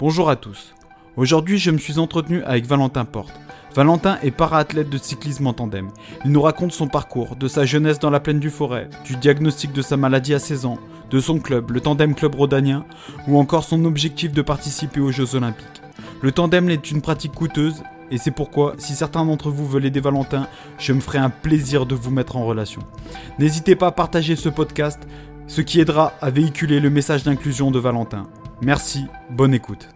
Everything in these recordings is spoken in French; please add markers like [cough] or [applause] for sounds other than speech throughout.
Bonjour à tous. Aujourd'hui, je me suis entretenu avec Valentin Porte. Valentin est para-athlète de cyclisme en tandem. Il nous raconte son parcours, de sa jeunesse dans la plaine du Forêt, du diagnostic de sa maladie à 16 ans, de son club, le Tandem Club Rodanien, ou encore son objectif de participer aux Jeux Olympiques. Le tandem est une pratique coûteuse, et c'est pourquoi, si certains d'entre vous veulent aider Valentin, je me ferai un plaisir de vous mettre en relation. N'hésitez pas à partager ce podcast, ce qui aidera à véhiculer le message d'inclusion de Valentin. Merci, bonne écoute.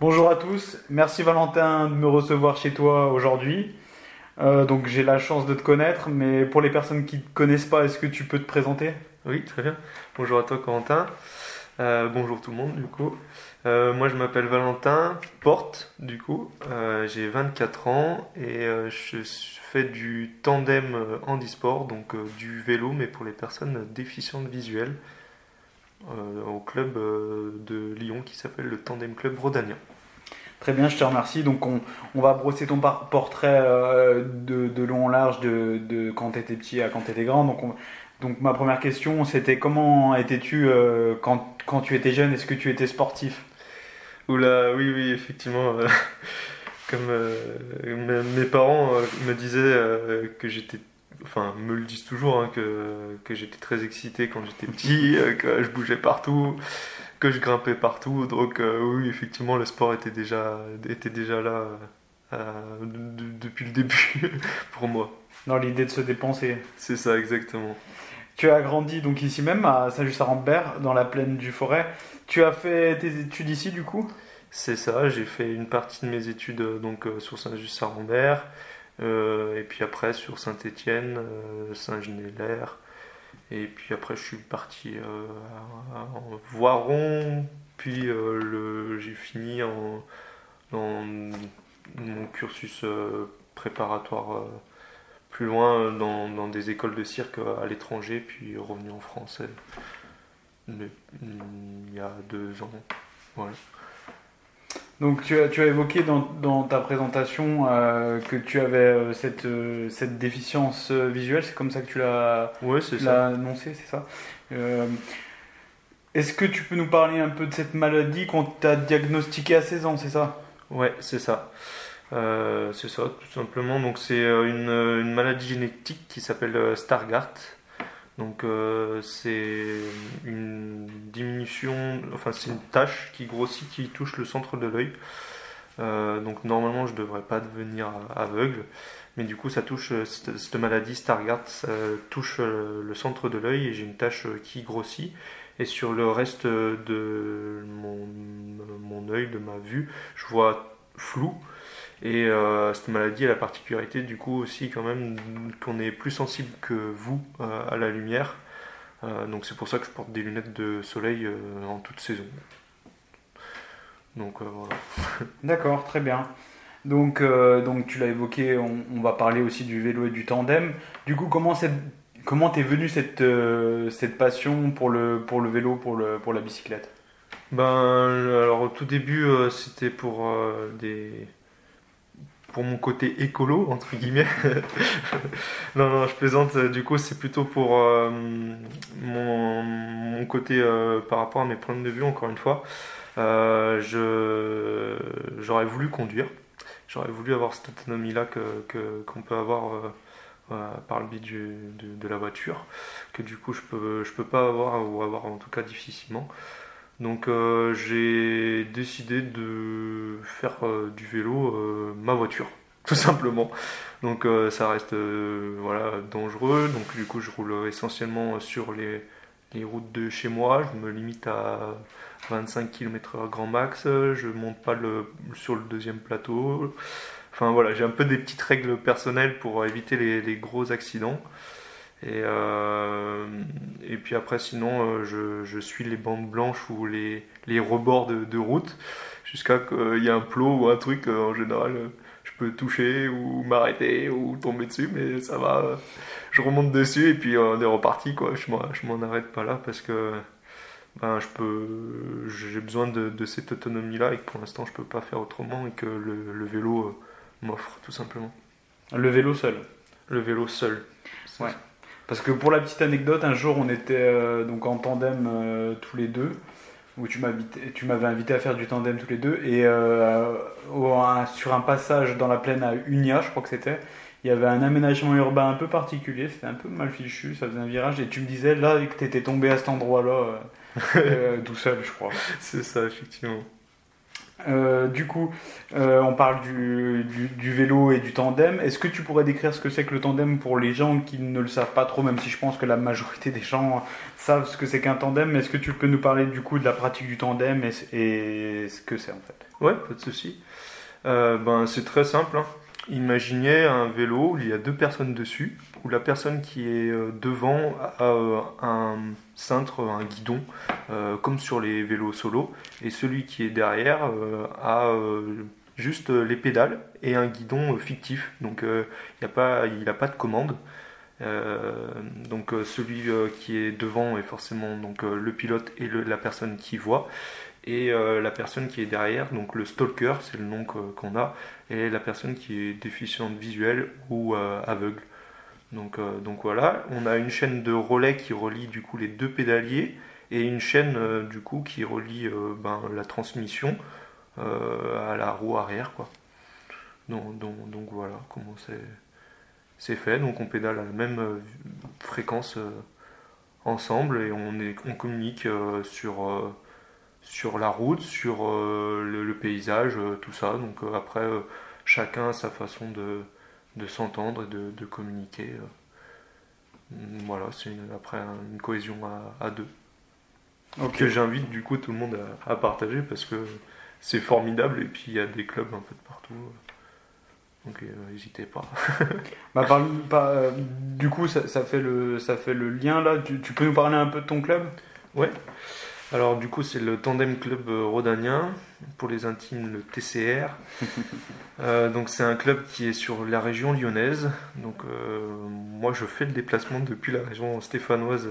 Bonjour à tous, merci Valentin de me recevoir chez toi aujourd'hui. Euh, donc j'ai la chance de te connaître, mais pour les personnes qui ne te connaissent pas, est-ce que tu peux te présenter? Oui, très bien. Bonjour à toi Corentin. Euh, bonjour tout le monde du coup. Euh, moi je m'appelle Valentin Porte du coup. j'ai 24 ans et je fais du tandem handisport, donc du vélo, mais pour les personnes déficientes visuelles. Euh, au club euh, de Lyon qui s'appelle le Tandem Club Rodanien. Très bien, je te remercie. Donc, on, on va brosser ton portrait euh, de, de, long en large de, de quand tu étais petit à quand tu étais grand. Donc, donc, ma première question, c'était comment étais-tu quand, quand, tu étais jeune? Est-ce que tu étais sportif? Oula, oui, oui, effectivement. [laughs] comme mes parents me disaient que j'étais enfin, me le disent toujours, hein, que, que j'étais très excité quand j'étais petit, [laughs] euh, que je bougeais partout, que je grimpais partout. Donc, euh, oui, effectivement, le sport était déjà, était déjà là euh, depuis le début [laughs] pour moi. Dans l'idée de se dépenser. C'est ça, exactement. Tu as grandi donc ici même, à Saint-Just-à-Rambert, dans la plaine du Forêt. Tu as fait tes études ici, du coup? C'est ça, j'ai fait une partie de mes études donc, sur Saint-Just-à-Rambert. Euh, et puis après sur Saint-Étienne, euh, Saint-Genélaire. Et puis après je suis parti euh, en Voiron. Puis j'ai fini en, dans mon cursus préparatoire plus loin dans, des écoles de cirque à l'étranger, puis revenu en France il y a deux ans. Donc tu as, tu as évoqué dans, dans ta présentation euh, que tu avais euh, cette, euh, cette déficience visuelle, c'est comme ça que tu l'as ouais, annoncé, c'est ça Est-ce que tu peux nous parler un peu de cette maladie qu'on t'a diagnostiquée à 16 ans, c'est ça? Ouais, c'est ça. c'est ça, tout simplement. Donc c'est une, une, maladie génétique qui s'appelle Stargardt. Donc euh, c'est une diminution, enfin c'est une tâche qui grossit, qui touche le centre de l'œil. Euh, donc normalement je ne devrais pas devenir aveugle, mais du coup ça touche cette, maladie Stargardt, ça touche le centre de l'œil et j'ai une tâche qui grossit. Et sur le reste de mon œil, de ma vue, je vois flou. Et euh, cette maladie a la particularité du coup aussi quand même qu'on est plus sensible que vous euh, à la lumière. Euh, donc c'est pour ça que je porte des lunettes de soleil en toute saison. Donc voilà. [laughs] D'accord, très bien. Donc, donc tu l'as évoqué, on, va parler aussi du vélo et du tandem. Du coup, comment c'est comment t'es venu cette, cette passion pour le, pour le vélo, pour, le, pour la bicyclette? Ben alors au tout début c'était pour des pour mon côté écolo, entre guillemets. [laughs] non, non, je plaisante. Du coup, c'est plutôt pour euh, mon, côté euh, par rapport à mes problèmes de vue, encore une fois. Euh, j'aurais voulu conduire. J'aurais voulu avoir cette autonomie-là qu'on que, qu'on peut avoir par le biais de, de, la voiture, que du coup je peux, je peux pas avoir, ou avoir en tout cas difficilement. Donc euh, j'ai décidé de faire euh, du vélo euh, ma voiture, [laughs] tout simplement. Donc ça reste voilà dangereux. Donc du coup je roule essentiellement sur les, routes de chez moi. Je me limite à 25 km/h grand max. Je monte pas sur le deuxième plateau. Enfin voilà, j'ai un peu des petites règles personnelles pour éviter les gros accidents. Et, euh, et puis après, sinon, euh, je, je, suis les bandes blanches ou les, les rebords de, de route jusqu'à qu'il y ait un plot ou un truc. Euh, en général, je peux toucher ou m'arrêter ou tomber dessus, mais ça va. Je remonte dessus et puis on est reparti. Quoi. Je m'en arrête pas là parce que ben, je peux, j'ai besoin de, de cette autonomie-là et que pour l'instant, je peux pas faire autrement et que le, le vélo m'offre tout simplement. Le vélo seul Le vélo seul. Ouais. Parce que pour la petite anecdote, un jour on était euh, donc en tandem euh, tous les deux. où tu m'avais invité à faire du tandem tous les deux. Et euh, sur un passage dans la plaine à Unia, je crois que c'était, il y avait un aménagement urbain un peu particulier, c'était un peu mal fichu, ça faisait un virage. Et tu me disais là que tu étais tombé à cet endroit-là, [laughs] tout seul, je crois. C'est ça, effectivement. Euh, du coup, euh, on parle du, vélo et du tandem. Est-ce que tu pourrais décrire ce que c'est que le tandem pour les gens qui ne le savent pas trop, même si je pense que la majorité des gens savent ce que c'est qu'un tandem? Est-ce que tu peux nous parler du coup de la pratique du tandem et, ce que c'est en fait? Ouais, pas de souci. Euh, ben, c'est très simple. Hein. Imaginez un vélo où il y a deux personnes dessus, la personne qui est devant a un cintre, un guidon, euh, comme sur les vélos solo, et celui qui est derrière euh, a euh, juste les pédales et un guidon fictif, donc il n'a pas, de commande. donc celui qui est devant est forcément le pilote et la personne qui voit et la personne qui est derrière, donc le stalker, c'est le nom qu'on a, et la personne qui est déficiente visuelle ou aveugle. Donc, euh, donc voilà, on a une chaîne de relais qui relie du coup les deux pédaliers et une chaîne euh, du coup qui relie euh, ben, la transmission à la roue arrière quoi. Donc, voilà comment c'est fait. Donc on pédale à la même fréquence ensemble et on, communique sur, sur la route, sur le, paysage, tout ça. Donc après chacun a sa façon de de s'entendre et de, communiquer. Euh. Voilà, c'est après une cohésion à, deux. Que j'invite du coup tout le monde à, partager parce que c'est formidable et puis il y a des clubs un peu de partout. Donc euh, n'hésitez pas. [laughs] bah, euh, du coup, ça, fait le, ça fait le lien là. Tu, tu, peux nous parler un peu de ton club? Ouais. Alors du coup c'est le Tandem Club euh, Rhodanien, pour les intimes le TCR. [laughs] Euh, donc c'est un club qui est sur la région lyonnaise. Donc euh, moi je fais le déplacement depuis la région stéphanoise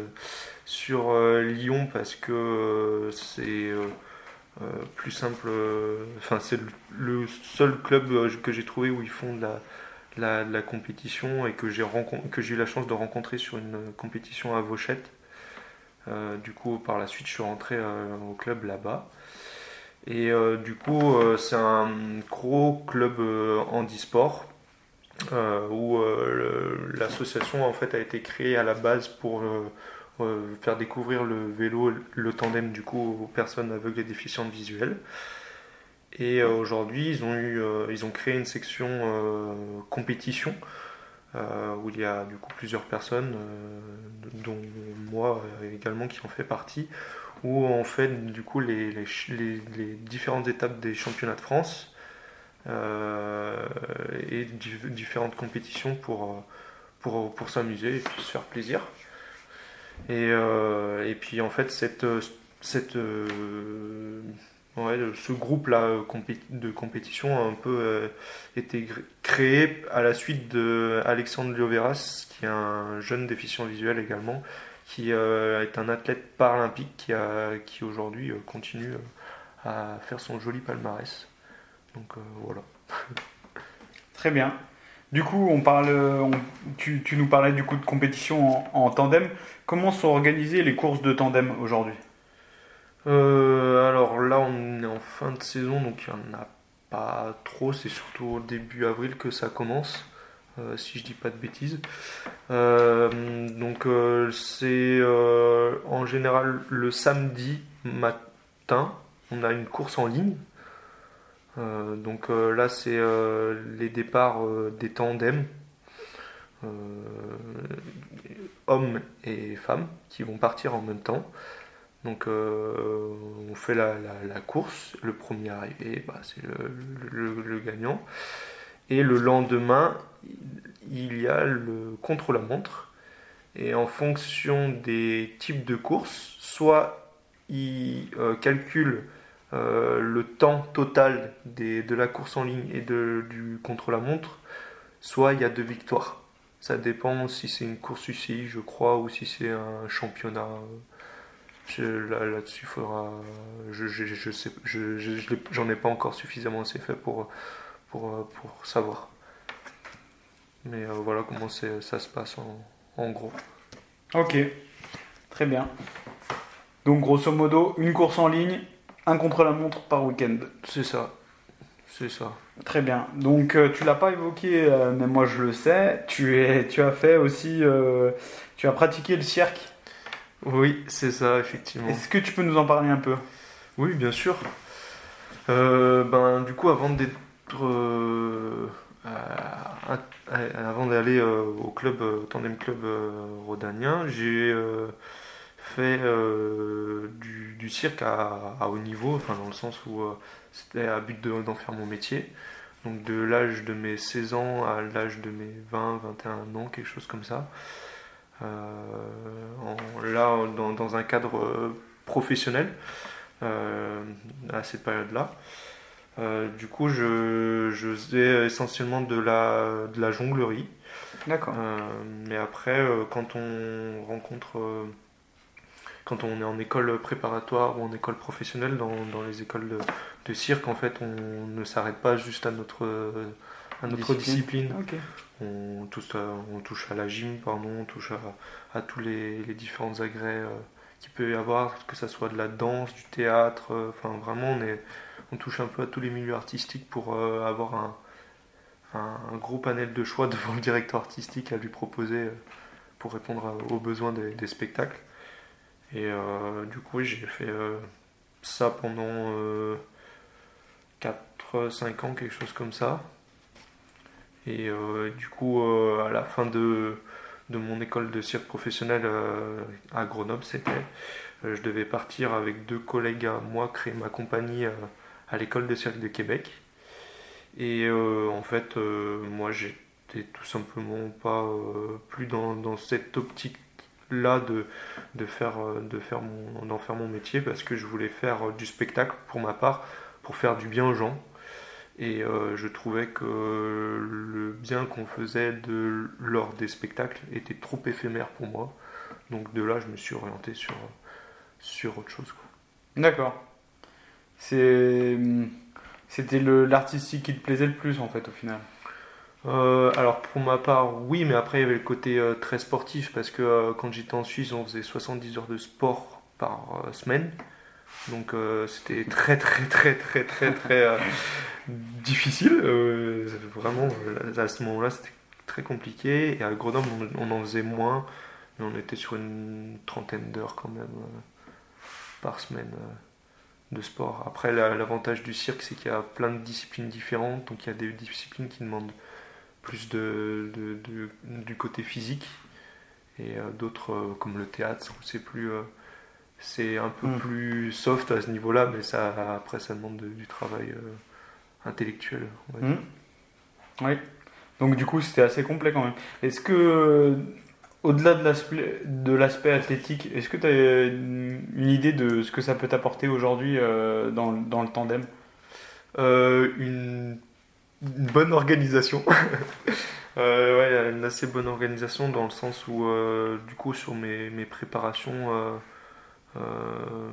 sur Lyon parce que c'est plus simple. Enfin c'est le seul club que j'ai trouvé où ils font de la, la compétition et que j'ai eu la chance de rencontrer sur une compétition à Vauchette. Euh, du coup, par la suite, je suis rentré euh, au club là-bas. Et euh, du coup, c'est un gros club handisport où l'association en fait a été créée à la base pour faire découvrir le vélo, le tandem du coup aux personnes aveugles et déficientes visuelles. Et aujourd'hui, ils ont eu, ils ont créé une section compétition euh, où il y a du coup plusieurs personnes, euh, dont moi également qui en fait partie, où on fait du coup les, différentes étapes des championnats de France euh, et différentes compétitions pour, pour s'amuser et se faire plaisir. Et, et puis en fait ce groupe-là euh, de compétition a un peu euh, été créé à la suite de Alexandre Lioveras, qui est un jeune déficient visuel également, qui euh, est un athlète paralympique qui, qui aujourd'hui continue à faire son joli palmarès. Donc voilà. [laughs] Très bien. Du coup, on parle, tu, nous parlais du coup de compétition en tandem. Comment sont organisées les courses de tandem aujourd'hui? Euh, alors là, on est en fin de saison, donc il n'y en a pas trop. C'est surtout au début avril que ça commence, euh, si je dis pas de bêtises. Euh, donc c'est en général le samedi matin, on a une course en ligne. donc là, c'est les départs des tandems. hommes et femmes qui vont partir en même temps. Donc euh, on fait la, course, le premier arrivé, bah, c'est le, gagnant. Et le lendemain, il y a le contre-la-montre. Et en fonction des types de courses, soit il euh, calcule euh, le temps total de la course en ligne et du contre-la-montre, soit il y a deux victoires. Ça dépend si c'est une course UCI, je crois, ou si c'est un championnat Là-dessus, faudra. Je, je, j'en ai pas encore suffisamment assez fait pour, pour, pour savoir. Mais euh, voilà comment ça se passe en, en, gros. Ok, très bien. Donc grosso modo, une course en ligne, un contre-la-montre par week-end. C'est ça. C'est ça. Très bien. Donc euh, tu l'as pas évoqué, euh, mais moi je le sais. Tu, es, tu as fait aussi, euh, tu as pratiqué le cirque. Oui, c'est ça, effectivement. Est-ce que tu peux nous en parler un peu? Oui, bien sûr. ben, du coup, avant d'être, avant d'aller au club, au tandem club rhodanien, j'ai fait du, cirque à, haut niveau, enfin dans le sens où c'était à but d'en faire mon métier. Donc de l'âge de mes 16 ans à l'âge de mes 20, 21 ans, quelque chose comme ça. Euh, là, dans, un cadre euh, professionnel, euh, à cette période-là. Du coup, je, je, faisais essentiellement de la, de la jonglerie. D'accord. mais après, quand on rencontre quand on est en école préparatoire ou en école professionnelle, dans, les écoles de, cirque, en fait, on ne s'arrête pas juste à notre, à notre discipline. On, touche à, on touche à la gym, pardon, on touche à, tous les, les, différents agrès euh, qu'il peut y avoir, que ce soit de la danse, du théâtre, euh, enfin vraiment, on, est, on touche un peu à tous les milieux artistiques pour euh, avoir un, un, gros panel de choix [laughs] devant le directeur artistique à lui proposer pour répondre aux besoins des spectacles. Et euh, du coup, j'ai fait euh, ça pendant 4-5 euh, ans, quelque chose comme ça. Et du coup, à la fin de, de, mon école de cirque professionnel à Grenoble, c'était, je devais partir avec deux collègues à moi créer ma compagnie à l'école de cirque de Québec. Et en fait, moi, j'étais tout simplement pas plus dans, dans cette optique là de, de faire euh, de faire mon d'en faire mon métier parce que je voulais faire euh, du spectacle pour ma part pour faire du bien aux gens. Et euh, je trouvais que le bien qu'on faisait de lors des spectacles était trop éphémère pour moi. Donc de là je me suis orienté sur sur autre chose d'accord c'était l'artistique qui te plaisait le plus en fait au final euh, alors pour ma part, oui, mais après il y avait le côté euh, très sportif parce que euh, quand j'étais en Suisse, on faisait 70 heures de sport par semaine. Donc c'était très très très très très très difficile. vraiment, à ce moment-là, c'était très compliqué. Et à Grenoble, on, en faisait moins, mais on était sur une trentaine d'heures quand même par semaine de sport. Après, l'avantage du cirque, c'est qu'il y a plein de disciplines différentes. Donc il y a des disciplines qui demandent plus de, du côté physique et euh, d'autres euh, comme le théâtre où c'est plus euh, c'est un peu hmm. plus soft à ce niveau-là mais ça après ça demande du travail intellectuel hmm. oui donc du coup c'était assez complet quand même est-ce que au-delà de l'aspect athlétique est-ce que tu as une, idée de ce que ça peut t'apporter aujourd'hui dans, dans, le tandem? Une une bonne organisation. [laughs] euh, ouais, une assez bonne organisation dans le sens où, euh, du coup, sur mes, préparations euh, euh,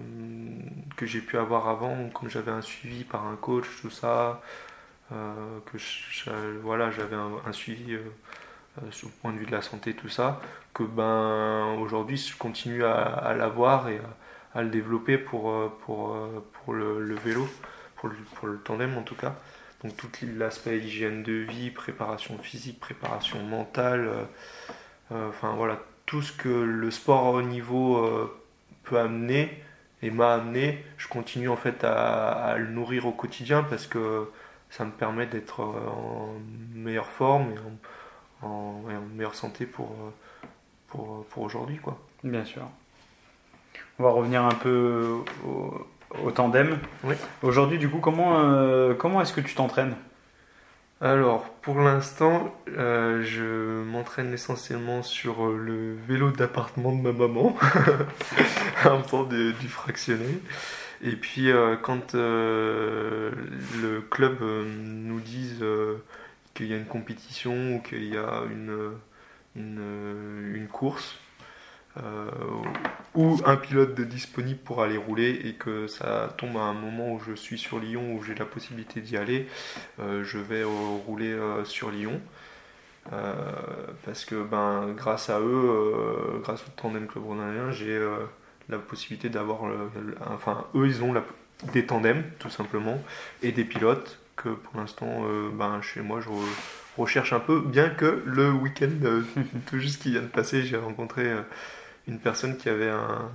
que j'ai pu avoir avant, comme j'avais un suivi par un coach, tout ça, que j'avais un, suivi sur le point de vue de la santé, tout ça, que ben aujourd'hui je continue à, l'avoir et à, le développer pour, pour, pour le, vélo, pour le, tandem en tout cas. Donc tout l'aspect hygiène de vie, préparation physique, préparation mentale, euh, euh, enfin voilà, tout ce que le sport haut niveau euh, peut amener et m'a amené, je continue en fait à, le nourrir au quotidien parce que ça me permet d'être en meilleure forme et en, meilleure santé pour, pour, pour aujourd'hui. quoi. Bien sûr. On va revenir un peu au, au tandem. Oui. Aujourd'hui, du coup, comment, euh, comment est-ce que tu t'entraînes? Alors, pour l'instant, euh, je m'entraîne essentiellement sur euh, le vélo d'appartement de ma maman, [laughs] un temps du fractionné. Et puis, quand le club nous dit qu'il y a une compétition ou qu'il y a une, une, une course, euh, ou un pilote disponible pour aller rouler et que ça tombe à un moment où je suis sur Lyon, où j'ai la possibilité d'y aller, euh, je vais rouler euh, sur Lyon. parce que ben, grâce à eux, grâce au Tandem Club Rhône j'ai la possibilité d'avoir, enfin eux ils ont des tandems tout simplement et des pilotes que pour l'instant, ben, chez moi je recherche un peu, bien que le week-end [laughs] tout juste qui vient de passer, j'ai rencontré une personne qui avait un,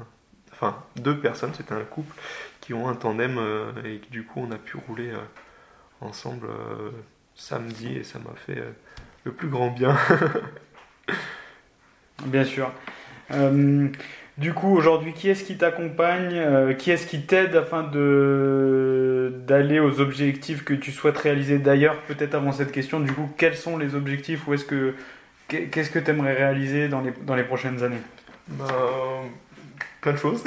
enfin deux personnes, c'était un couple qui ont un tandem et du coup on a pu rouler ensemble samedi et ça m'a fait le plus grand bien. [laughs] Bien sûr. Euh, du coup, aujourd'hui, qui est-ce qui t'accompagne euh, Qui est-ce qui t'aide afin de d'aller aux objectifs que tu souhaites réaliser D'ailleurs, peut-être avant cette question, du coup, quels sont les objectifs ou est-ce que qu'est-ce que tu aimerais réaliser dans les, dans les prochaines années? Bah, Plein de choses.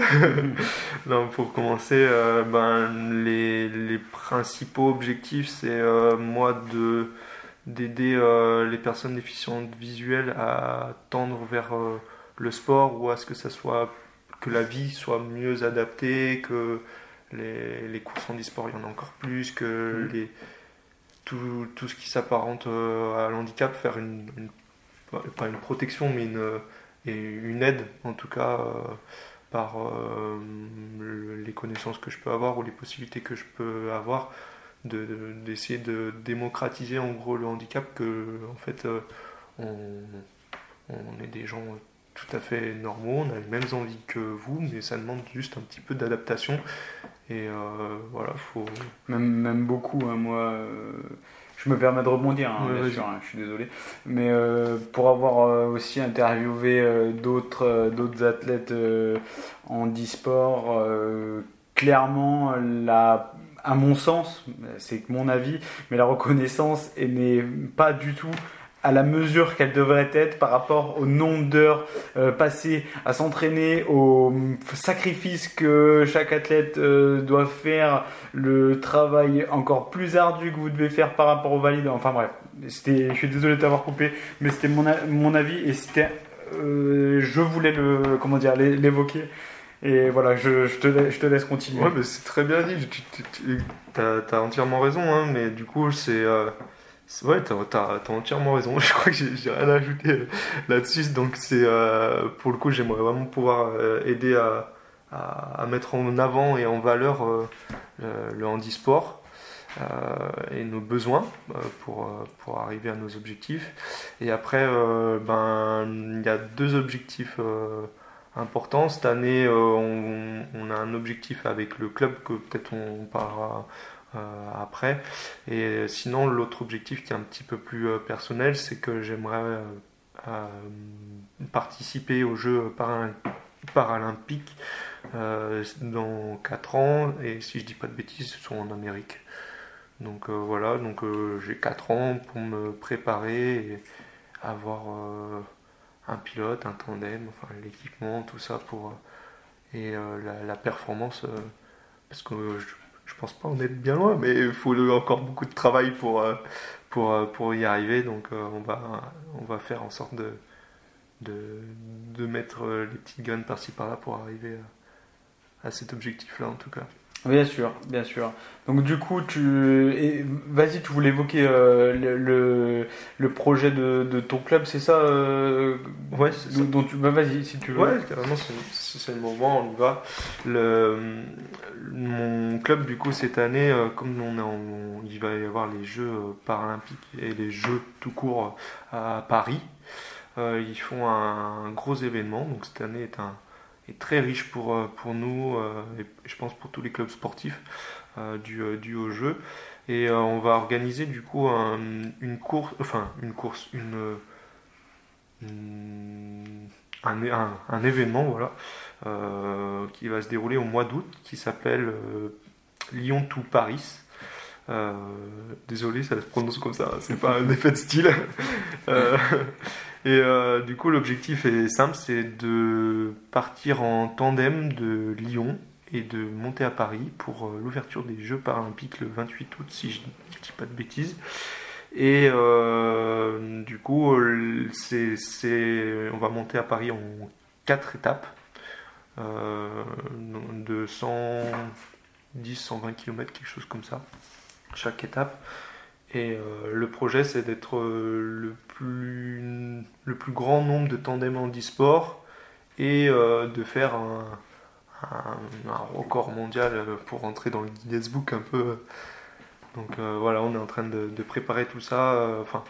[laughs] pour commencer, euh, ben, les, les, principaux objectifs, c'est moi de d'aider euh, les personnes déficientes visuelles à tendre vers euh, le sport ou à ce que ça soit que la vie soit mieux adaptée, que les, les courses en e-sport il y en a encore plus, que les, tout, tout, ce qui s'apparente euh, à l'handicap, faire une, pas une protection mais une, et une aide en tout cas par les connaissances que je peux avoir ou les possibilités que je peux avoir d'essayer de, démocratiser en gros le handicap, que en fait euh, on, on, est des gens tout à fait normaux, on a les mêmes envies que vous, mais ça demande juste un petit peu d'adaptation. Et euh, voilà, faut. Même, même beaucoup, hein, moi. Euh, je me permets de rebondir, hein, bien sûr, hein, je suis désolé. Mais pour avoir aussi interviewé d'autres d'autres athlètes en e-sport, clairement, la à mon sens, c'est mon avis, mais la reconnaissance n'est pas du tout à la mesure qu'elle devrait être par rapport au nombre d'heures euh, passées à s'entraîner, au sacrifice que chaque athlète euh, doit faire, le travail encore plus ardu que vous devez faire par rapport aux valides. Enfin bref, je suis désolé de t'avoir coupé, mais c'était mon, mon avis et c'était, euh, je voulais le, comment dire, l'évoquer et voilà, je, te, je te, laisse continuer. Ouais, mais c'est très bien dit. Tu as, entièrement raison, hein, mais du coup, c'est. Ouais, t'as as, entièrement raison. [laughs] Je crois que j'ai rien à ajouter euh, là-dessus. Donc, c'est. Euh, pour le coup, j'aimerais vraiment pouvoir euh, aider à, à, mettre en avant et en valeur le, le, handisport. et nos besoins pour, pour arriver à nos objectifs. Et après, ben, il y a deux objectifs important. Cette année, on, a un objectif avec le club que peut-être on parlera après. Et sinon, l'autre objectif qui est un petit peu plus euh, personnel, c'est que j'aimerais participer aux Jeux paralympiques dans 4 ans. Et si je dis pas de bêtises, ce sont en Amérique. Donc voilà, donc j'ai 4 ans pour me préparer et avoir un pilote, un tandem, enfin l'équipement, tout ça pour euh, et euh, la, performance, euh, parce que je, pense pas en être bien loin, mais il faut encore beaucoup de travail pour pour, pour y arriver, donc on va on va faire en sorte de mettre les petites graines par-ci par-là pour arriver à cet objectif-là en tout cas. Bien sûr, bien sûr. Donc du coup, tu, vas-y, tu voulais évoquer euh, le, le, projet de, de, ton club, c'est ça euh, Ouais, c'est ça. tu, bah, vas-y, si tu veux. Ouais, carrément, c'est le moment, on y va. Le, mon club, du coup, cette année, euh, comme on, est il va y avoir les Jeux paralympiques et les Jeux tout court à Paris, ils font un gros événement. Donc cette année est un est très riche pour, euh, pour nous euh, et je pense pour tous les clubs sportifs euh, du, du haut jeu. Et on va organiser du coup une course, enfin une course, une, un, un, événement voilà, qui va se dérouler au mois d'août qui s'appelle Lyon to Paris. désolé, ça se prononce comme ça, c'est pas un effet de style. [laughs] Et euh, du coup, l'objectif est simple, c'est de partir en tandem de Lyon et de monter à Paris pour euh, l'ouverture des Jeux paralympiques le 28 août, si je ne dis pas de bêtises. Et euh, du coup, c'est, on va monter à Paris en quatre étapes de 110, 120 km, quelque chose comme ça, chaque étape. Et euh, le projet, c'est d'être euh, le, plus, grand nombre de tandems en e-sport et euh, de faire un, record mondial pour rentrer dans le Guinness Book un peu. Donc voilà, on est en train de, préparer tout ça. Enfin,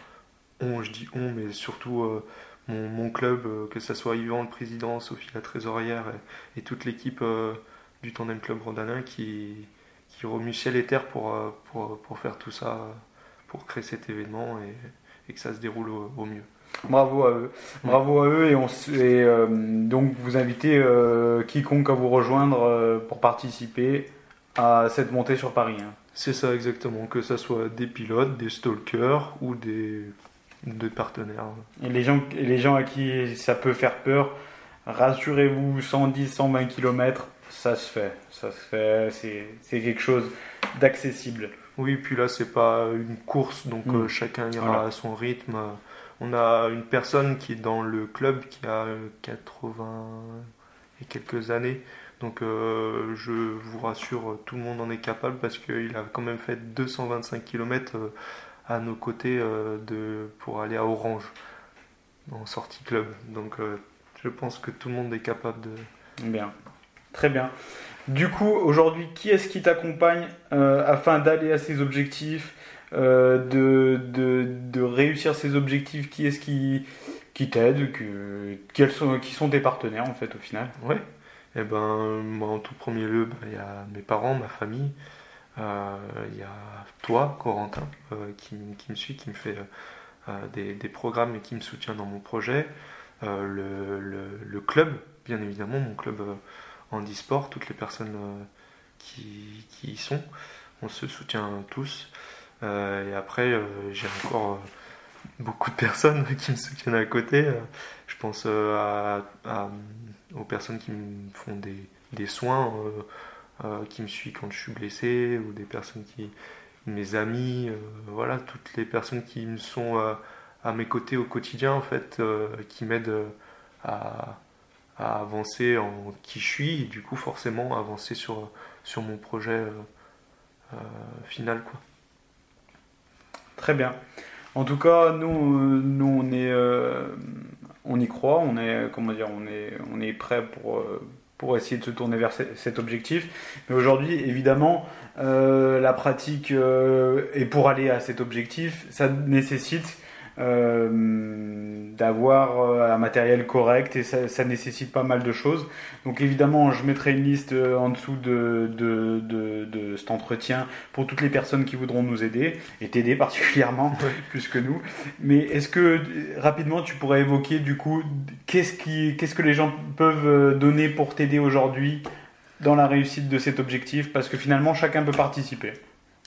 on, je dis on, mais surtout mon, club, que ce soit Yvan le président, Sophie la trésorière et, toute l'équipe du Tandem Club Rodanin qui, remue ciel et terre pour faire tout ça, pour créer cet événement et, et que ça se déroule au mieux. Bravo à eux. Bravo à eux et, on, euh, donc vous invitez euh, quiconque à vous rejoindre euh, pour participer à cette montée sur Paris. Hein. C'est ça exactement, que ce soit des pilotes, des stalkers ou des, des partenaires. Et les, gens, et les gens à qui ça peut faire peur, rassurez-vous, 110, 120 km, ça se fait. Ça se fait, c'est quelque chose d'accessible. Oui, puis là, c'est pas une course, donc mm. chacun ira à son rythme. On a une personne qui est dans le club qui a 80 et quelques années. Donc euh, je vous rassure, tout le monde en est capable parce qu'il a quand même fait 225 km euh, à nos côtés euh, de, pour aller à Orange en sortie club. Donc je pense que tout le monde est capable de... Bien, très bien. Du coup, aujourd'hui, qui est-ce qui t'accompagne afin d'aller à ses objectifs euh, de, de, réussir ses objectifs? Qui est-ce qui, qui t'aide? Que, quels sont, Qui sont tes partenaires en fait au final? Ouais. et eh ben, en tout premier lieu, ben, il y a mes parents, ma famille. Euh, il y a toi, Corentin, euh, qui, qui, me suit, qui me fait des, des, programmes et qui me soutient dans mon projet. Le, le, club, bien évidemment, mon club handisport, toutes les personnes qui, qui y sont. On se soutient tous. Euh, et après, euh, j'ai encore euh, beaucoup de personnes [laughs] qui me soutiennent à côté. Je pense aux personnes qui me font des, des soins, qui me suivent quand je suis blessé, ou des personnes qui, mes amis, voilà, toutes les personnes qui me sont à mes côtés au quotidien, en fait, qui m'aident à, à, avancer en qui je suis, et du coup, forcément, avancer sur, sur mon projet final, quoi. Très bien. En tout cas, nous, euh, nous on est, euh, on y croit, on est, comment dire, on est, on est prêt pour, euh, pour essayer de se tourner vers cet objectif. Mais aujourd'hui, évidemment, la pratique et pour aller à cet objectif, ça nécessite euh, d'avoir euh, un matériel correct et ça, ça, nécessite pas mal de choses. Donc évidemment, je mettrai une liste euh, en dessous de, de, de, de cet entretien pour toutes les personnes qui voudront nous aider et t'aider particulièrement [laughs] plus que nous. Mais est-ce que rapidement tu pourrais évoquer du coup qu'est-ce qui qu'est-ce que les gens peuvent donner pour t'aider aujourd'hui dans la réussite de cet objectif? Parce que finalement chacun peut participer.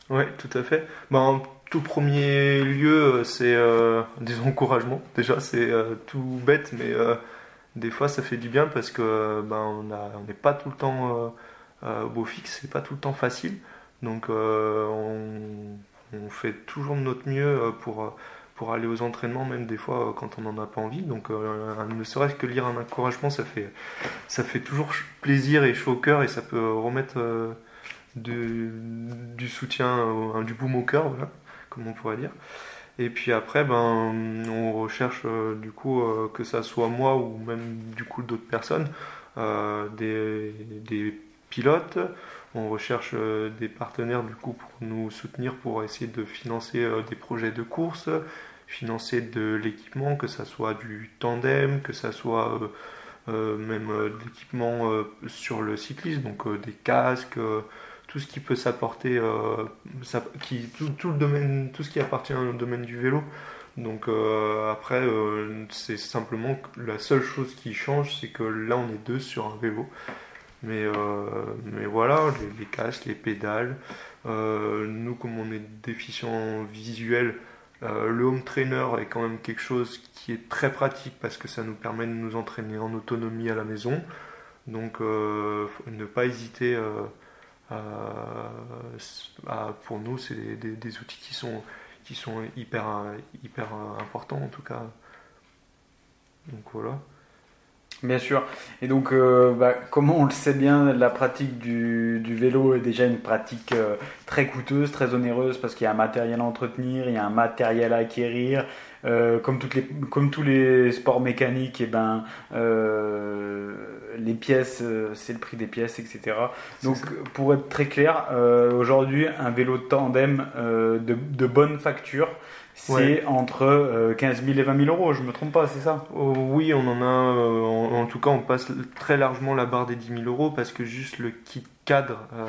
Oui, tout à fait. Ben, tout premier lieu, euh, c'est euh, des encouragements. Déjà, c'est euh, tout bête, mais des fois, ça fait du bien parce que ben, on n'est pas tout le temps beau fixe, c'est pas tout le temps facile. Donc, on, fait toujours de notre mieux pour, pour aller aux entraînements, même des fois quand on n'en a pas envie. Donc, ne serait-ce que lire un encouragement, ça fait, ça fait toujours plaisir et chaud au cœur et ça peut remettre du soutien, du boom au cœur. Voilà on pourrait dire. Et puis après, ben, on recherche euh, du coup euh, que ça soit moi ou même du coup d'autres personnes, euh, des, pilotes. On recherche des partenaires du coup pour nous soutenir pour essayer de financer des projets de course, financer de l'équipement, que ça soit du tandem, que ça soit même de l'équipement sur le cyclisme, donc des casques tout ce qui peut s'apporter, euh, tout, le domaine, tout ce qui appartient au domaine du vélo. Donc euh, après, euh, c'est simplement la seule chose qui change, c'est que là on est deux sur un vélo. Mais, mais voilà, les, casques, les pédales. nous, comme on est déficient visuel, le home trainer est quand même quelque chose qui est très pratique parce que ça nous permet de nous entraîner en autonomie à la maison. Donc ne pas hésiter pour nous, c'est des, outils qui sont, qui sont hyper, hyper importants en tout cas. Donc voilà. Bien sûr. Et donc, euh, bah, comment on le sait bien, la pratique du, du vélo est déjà une pratique euh, très coûteuse, très onéreuse, parce qu'il y a un matériel à entretenir, il y a un matériel à acquérir, euh, comme, toutes les, comme tous les sports mécaniques, et eh ben, les pièces, c'est le prix des pièces, etc. Donc, pour être très clair, aujourd'hui, un vélo tandem de, de bonne facture, c'est entre 15 000 et 20 000 euros, je me trompe pas, c'est ça? Oh, Oui, on en a, en, en, tout cas, on passe très largement la barre des 10 000 euros parce que juste le kit cadre, euh,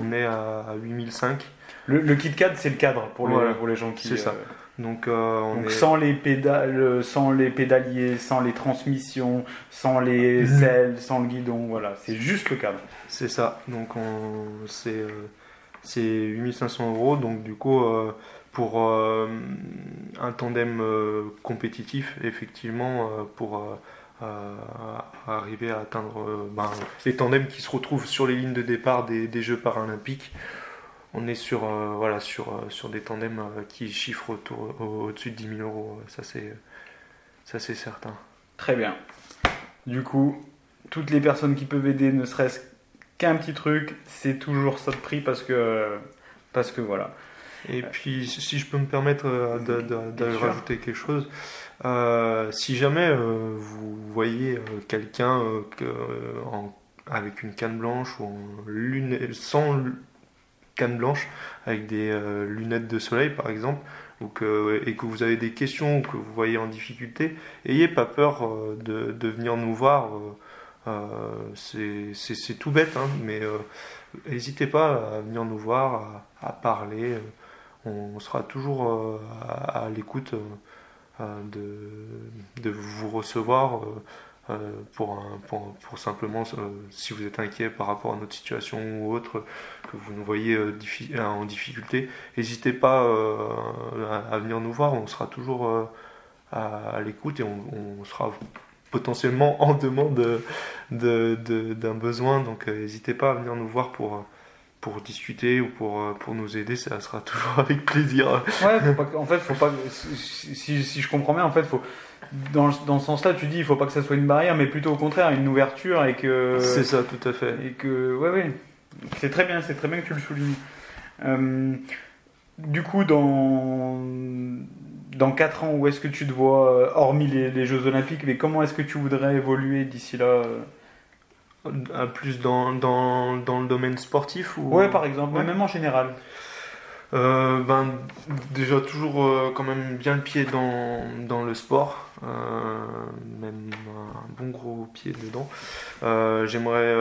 on est à, 8005. Le, le kit cadre, c'est le cadre pour les, pour les gens qui. C'est ça. Euh, donc, euh, on sans les pédales, sans les pédaliers, sans les transmissions, sans les ailes, sans le guidon, voilà, c'est juste le cadre. C'est ça. Donc c'est c'est 8500 euros. Donc du coup pour un tandem compétitif, effectivement, pour arriver à atteindre euh, ben, les tandems qui se retrouvent sur les lignes de départ des, Jeux paralympiques. On est sur, euh, voilà, sur, euh, sur des tandems qui chiffrent autour, au-dessus de 10 000 euros, ça c'est, ça c'est certain. Très bien. Du coup, toutes les personnes qui peuvent aider, ne serait-ce qu'un petit truc, c'est toujours ça de prix parce que, parce que voilà. Et puis, si je peux me permettre de, rajouter quelque chose, euh, si jamais euh, vous voyez euh, quelqu'un avec une canne blanche ou en sans canne blanche, avec des lunettes de soleil par exemple, ou que, et que vous avez des questions ou que vous voyez en difficulté, ayez pas peur de, de, venir nous voir. c'est tout bête, hein, mais n'hésitez pas à venir nous voir, à, parler. On, sera toujours à l'écoute euh, de, de, vous recevoir euh, euh, pour, simplement, si vous êtes inquiet par rapport à notre situation ou autre, que vous nous voyez en difficulté, n'hésitez pas à, venir nous voir, on sera toujours à, l'écoute et on, sera potentiellement [laughs] en demande d'un besoin, donc n'hésitez pas à venir nous voir pour discuter ou pour, euh, nous aider, ça sera [laughs] toujours avec plaisir. Ouais, en fait, faut pas. Si, si, je comprends bien, en fait, faut. Dans, dans ce sens-là, tu dis, il faut pas que ça soit une barrière, mais plutôt au contraire, une ouverture et que. C'est ça, tout à fait. Et que, ouais, ouais. C'est très bien, c'est très bien que tu le soulignes. Euh, du coup, dans dans 4 ans, où est-ce que tu te vois, euh, hormis les, les Jeux Olympiques, mais comment est-ce que tu voudrais évoluer d'ici là plus dans, dans, dans, le domaine sportif ou... Ouais, par exemple, même en général. Euh, ben, déjà toujours euh, quand même bien le pied dans, dans le sport, euh, même un bon gros pied dedans. J'aimerais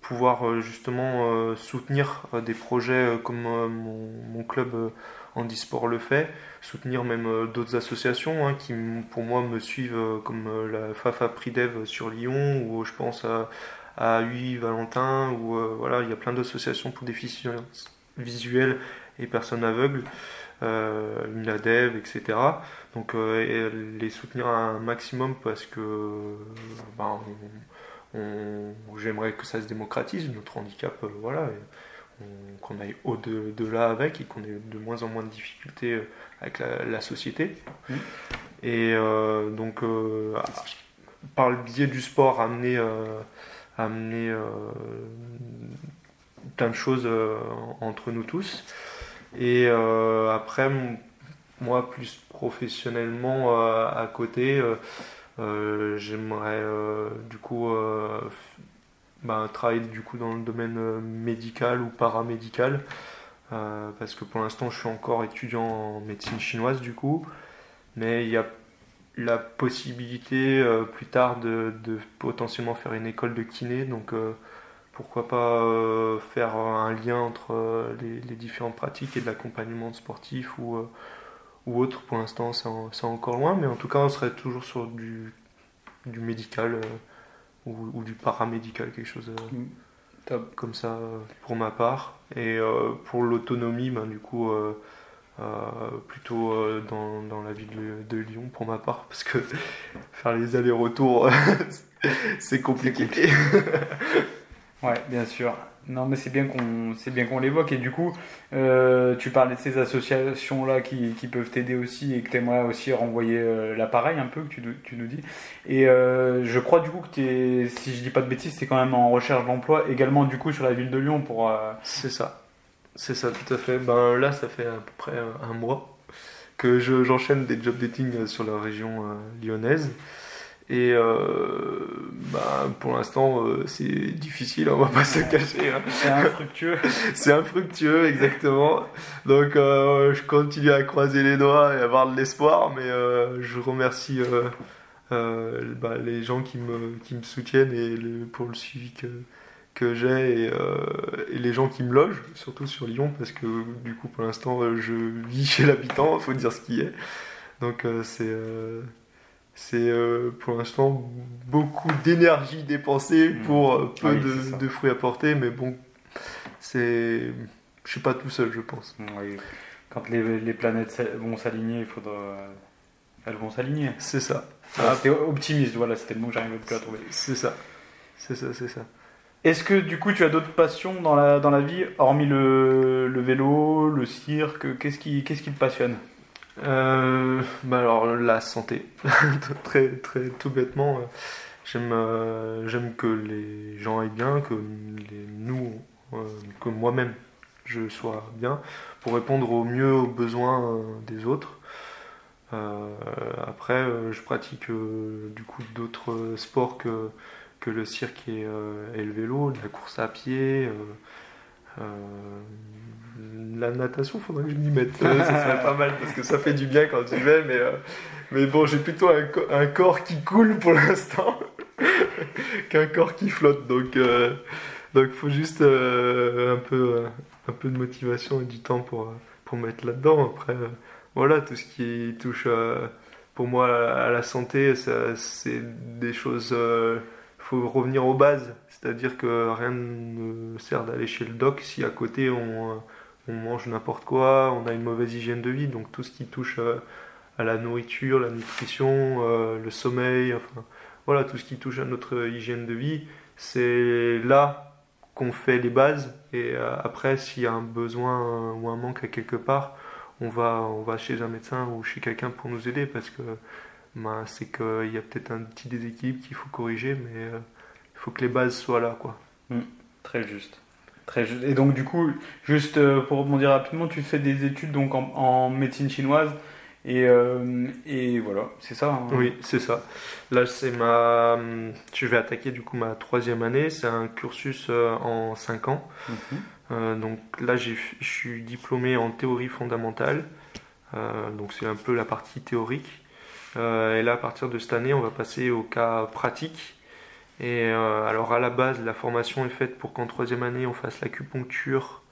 pouvoir justement soutenir des projets comme mon, mon, club Handisport le fait, soutenir même d'autres associations hein, qui pour moi me suivent comme la FAFA Pridev sur Lyon ou je pense à, UI Valentin ou voilà il y a plein d'associations pour déficience visuelle et personnes aveugles euh, UNADEV etc donc les soutenir un maximum parce que ben, j'aimerais que ça se démocratise notre handicap voilà qu'on aille au-delà avec et qu'on ait de moins en moins de difficultés euh, avec la, société. Mmh. Et euh, donc, euh, par le biais du sport, amener, amener plein de choses entre nous tous. Et après, moi, plus professionnellement, à côté, j'aimerais du coup bah, travailler du coup dans le domaine euh, médical ou paramédical. Euh, parce que pour l'instant je suis encore étudiant en médecine chinoise du coup, mais il y a la possibilité euh, plus tard de, potentiellement faire une école de kiné, donc pourquoi pas faire un lien entre les, différentes pratiques et de l'accompagnement sportif ou, ou autre. Pour l'instant c'est encore loin, mais en tout cas on serait toujours sur du, du médical ou, du paramédical, quelque chose euh, mm. comme ça euh, pour ma part. Et euh, pour l'autonomie, ben, du coup, plutôt dans, dans, la ville de, Lyon pour ma part, parce que [laughs] faire les allers-retours, [laughs] c'est compliqué. [laughs] ouais, bien sûr. Non, mais c'est bien qu'on c'est bien qu'on l'évoque et du coup, euh, tu parlais de ces associations là qui, qui peuvent t'aider aussi et que tu aimerais aussi renvoyer euh, l'appareil un peu que tu, tu nous dis. Et euh, je crois du coup que es, si je dis pas de bêtises, tu es quand même en recherche d'emploi également du coup sur la ville de Lyon pour. C'est ça, c'est ça tout à fait. Ben là, ça fait à peu près un mois que j'enchaîne des job dating sur la région lyonnaise. Et euh, bah, pour l'instant, euh, c'est difficile, on va pas se cacher. Hein. C'est infructueux. [laughs] c'est infructueux, exactement. Donc, euh, je continue à croiser les doigts et à avoir de l'espoir, mais je remercie bah, les gens qui me, qui me soutiennent et pour le suivi que, que j'ai et, et, les gens qui me logent, surtout sur Lyon, parce que du coup, pour l'instant, je vis chez l'habitant, il faut dire ce qui est. Donc, c'est c'est euh, pour l'instant beaucoup d'énergie dépensée mmh. pour euh, peu de, fruits apportés, mais bon, c'est. Je suis pas tout seul, je pense. Mmh, Quand les, les planètes vont s'aligner, il faudra. Elles vont s'aligner. C'est ça. Ah, optimiste, voilà, c'était le mot que j'arrivais plus à trouver. C'est ça. C'est ça, c'est ça. Est-ce que du coup tu as d'autres passions dans la, dans la vie, hormis le, le vélo, le cirque? Qu'est-ce qui, qu'est-ce qui te passionne? Euh, bah alors la santé, [laughs] très très tout bêtement, euh, j'aime euh, j'aime que les gens aillent bien, que nous, que moi-même je sois bien, pour répondre au mieux aux besoins des autres. après, je pratique du coup d'autres sports que que le cirque et, le vélo, la course à pied la natation, faudrait que je m'y mette. [laughs] ça serait pas mal parce que ça fait du bien quand tu vais, mais, euh, mais bon, j'ai plutôt un, corps qui coule pour l'instant [laughs] qu'un corps qui flotte. Donc, euh, faut juste euh, un, peu, un peu de motivation et du temps pour, pour mettre là-dedans. Après, voilà, tout ce qui touche pour moi à la santé, c'est des choses. Il faut revenir aux bases, c'est-à-dire que rien ne sert d'aller chez le doc si à côté on on mange n'importe quoi, on a une mauvaise hygiène de vie, donc tout ce qui touche euh, à la nourriture, la nutrition, euh, le sommeil, enfin voilà, tout ce qui touche à notre hygiène de vie, c'est là qu'on fait les bases et euh, après s'il y a un besoin ou un manque à quelque part, on va, on va chez un médecin ou chez quelqu'un pour nous aider parce que ben, c'est qu'il y a peut-être un petit déséquilibre qu'il faut corriger, mais il faut que les bases soient là. quoi. Mmh, très juste. Et donc, du coup, juste euh, pour rebondir rapidement, tu fais des études donc en, médecine chinoise. Et, euh, et voilà, c'est ça. Hein. Oui, c'est ça. Là, c'est ma. Je vais attaquer du coup ma troisième année. C'est un cursus euh, en 5 ans. Mhm. donc là, je suis diplômé en théorie fondamentale. donc c'est un peu la partie théorique. et là, à partir de cette année, on va passer au cas pratique. Et euh, alors à la base, la formation est faite pour qu'en troisième année, on fasse l'acupuncture,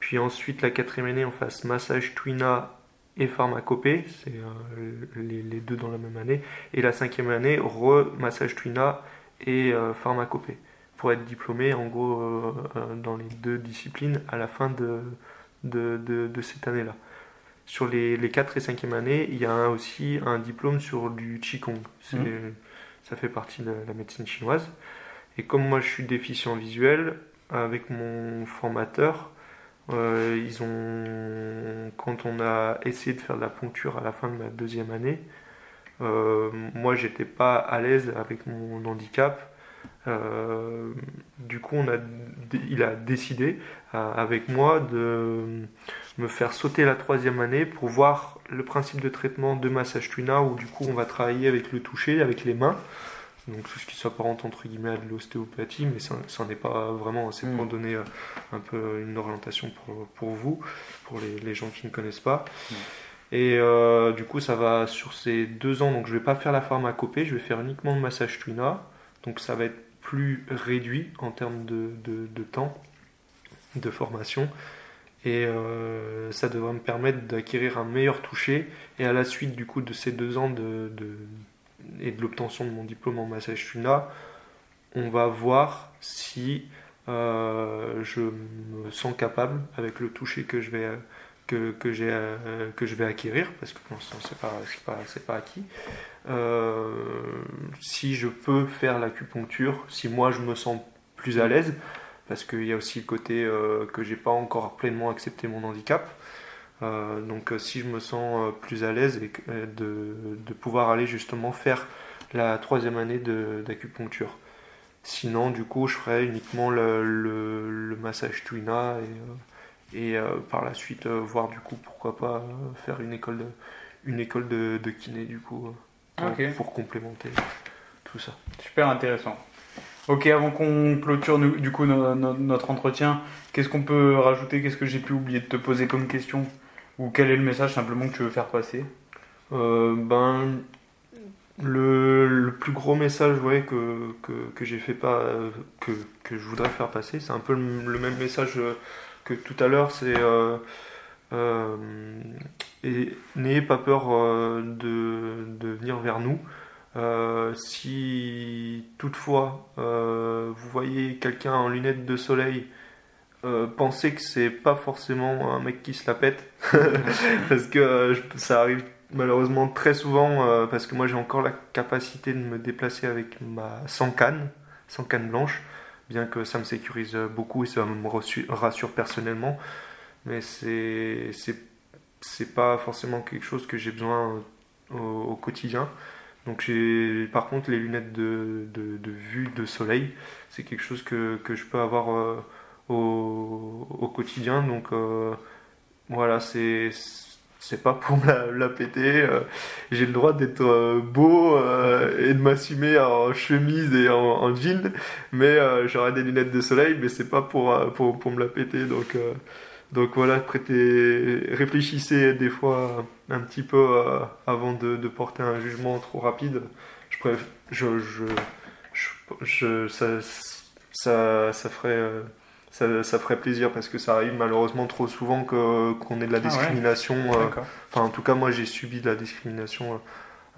puis ensuite la quatrième année, on fasse massage twina et pharmacopée, c'est euh, les, deux dans la même année, et la cinquième année, re-massage twina et euh, pharmacopée, pour être diplômé en gros dans les deux disciplines à la fin de, de, cette année-là. Sur les, les 4 et 5e années, il y a aussi un diplôme sur du Qigong. C'est mmh ça fait partie de la médecine chinoise. Et comme moi je suis déficient visuel, avec mon formateur, euh, ils ont, quand on a essayé de faire de la poncture à la fin de ma deuxième année, euh, moi j'étais pas à l'aise avec mon handicap. Euh, du coup, on a, il a décidé avec moi de me faire sauter la troisième année pour voir le principe de traitement de massage tuina où du coup on va travailler avec le toucher, avec les mains. Donc tout ce qui s'apparente entre guillemets à de l'ostéopathie, mais ça n'en est pas vraiment. C'est pour mm. donner euh, un peu une orientation pour, pour vous, pour les, les, gens qui ne connaissent pas. Mm. Et euh, du coup, ça va sur ces deux ans. Donc je vais pas faire la pharmacopée, je vais faire uniquement le massage tuina. Donc ça va être plus réduit en termes de, de, temps de formation. Et euh, ça devrait me permettre d'acquérir un meilleur toucher. Et à la suite du coup de ces deux ans de, et de l'obtention de mon diplôme en massage Tuna, on va voir si euh, je me sens capable avec le toucher que je vais que, que, j'ai, euh, que je vais acquérir, parce que pour l'instant c'est pas, pas, pas acquis, si je peux faire l'acupuncture, si moi je me sens plus à l'aise, parce qu'il y a aussi le côté euh, que j'ai pas encore pleinement accepté mon handicap. Euh, donc euh, si je me sens plus à l'aise et de, pouvoir aller justement faire la troisième année d'acupuncture. Sinon, du coup, je ferai uniquement le, massage Twina et par la suite voir du coup pourquoi pas faire une école une école de, kiné du coup pour, complémenter tout ça. Super intéressant. Ok, avant qu'on clôture du coup notre entretien, qu'est-ce qu'on peut rajouter Qu'est-ce que j'ai pu oublier de te poser comme question? Ou quel est le message simplement que tu veux faire passer? Ben, le, plus gros message que, que, j'ai fait pas que, je voudrais faire passer, c'est un peu le, même message que tout à l'heure, c'est euh, euh, n'ayez pas peur euh, de, venir vers nous. si toutefois vous voyez quelqu'un en lunettes de soleil, pensez que c'est pas forcément un mec qui se la pète, [laughs] parce que ça arrive malheureusement très souvent euh, parce que moi j'ai encore la capacité de me déplacer avec ma sans canne, sans canne blanche, bien que ça me sécurise beaucoup et ça me rassure personnellement, mais c'est c'est pas forcément quelque chose que j'ai besoin au, quotidien. Donc j'ai par contre les lunettes de, de, vue de soleil, c'est quelque chose que, que, je peux avoir euh, au, au, quotidien. Donc euh, voilà, c'est c'est pas pour [laughs] me la, péter. Euh, j'ai le droit d'être euh, beau euh, et de m'assumer en chemise et en, jean, mais j'aurai des lunettes de soleil, mais c'est pas pour, pour, pour, me la péter. Donc, donc voilà, prêtez, réfléchissez des fois un petit peu avant de, de, porter un jugement trop rapide. Je, préfère, je, je, je, ça, ça, ça ferait ça, ferait plaisir parce que ça arrive malheureusement trop souvent qu'on ait de la ah discrimination. Euh, enfin, en tout cas, moi j'ai subi de la discrimination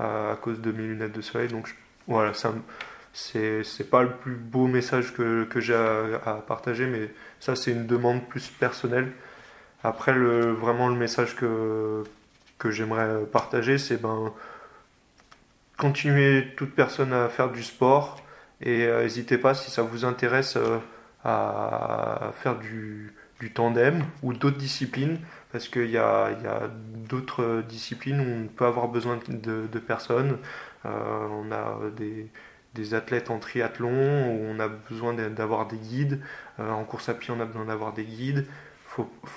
euh, à, cause de mes lunettes de soleil. Donc voilà, ça c'est pas le plus beau message que, que j'ai à, partager, mais ça c'est une demande plus personnelle. Après, le, vraiment le message que, que j'aimerais partager, c'est ben continuer toute personne à faire du sport et euh, n'hésitez pas si ça vous intéresse à faire du, tandem ou d'autres disciplines, parce qu'il y a, y a d'autres disciplines où on peut avoir besoin de, de personnes. Euh, on a des, des, athlètes en triathlon où on a besoin d'avoir des guides. Euh, en course à pied, on a besoin d'avoir des guides.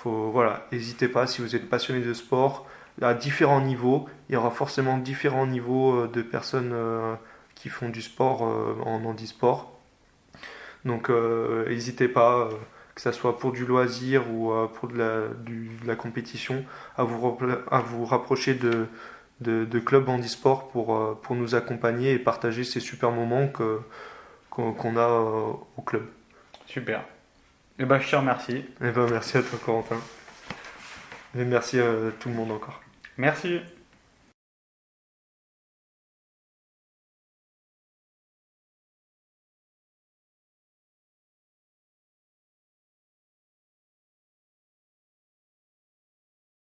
Voilà, n'hésitez pas si vous êtes passionné de sport à différents niveaux. Il y aura forcément différents niveaux euh, de personnes qui font du sport en handisport. Donc euh, n'hésitez pas, euh, que ce soit pour du loisir ou euh, pour de la, compétition, à vous, rapprocher de, de, clubs handisport pour, pour nous accompagner et partager ces super moments que, qu'on, a au club. Super. Et eh ben, je te remercie. Et eh ben, merci à toi, Corentin. Et merci à tout le monde encore. Merci.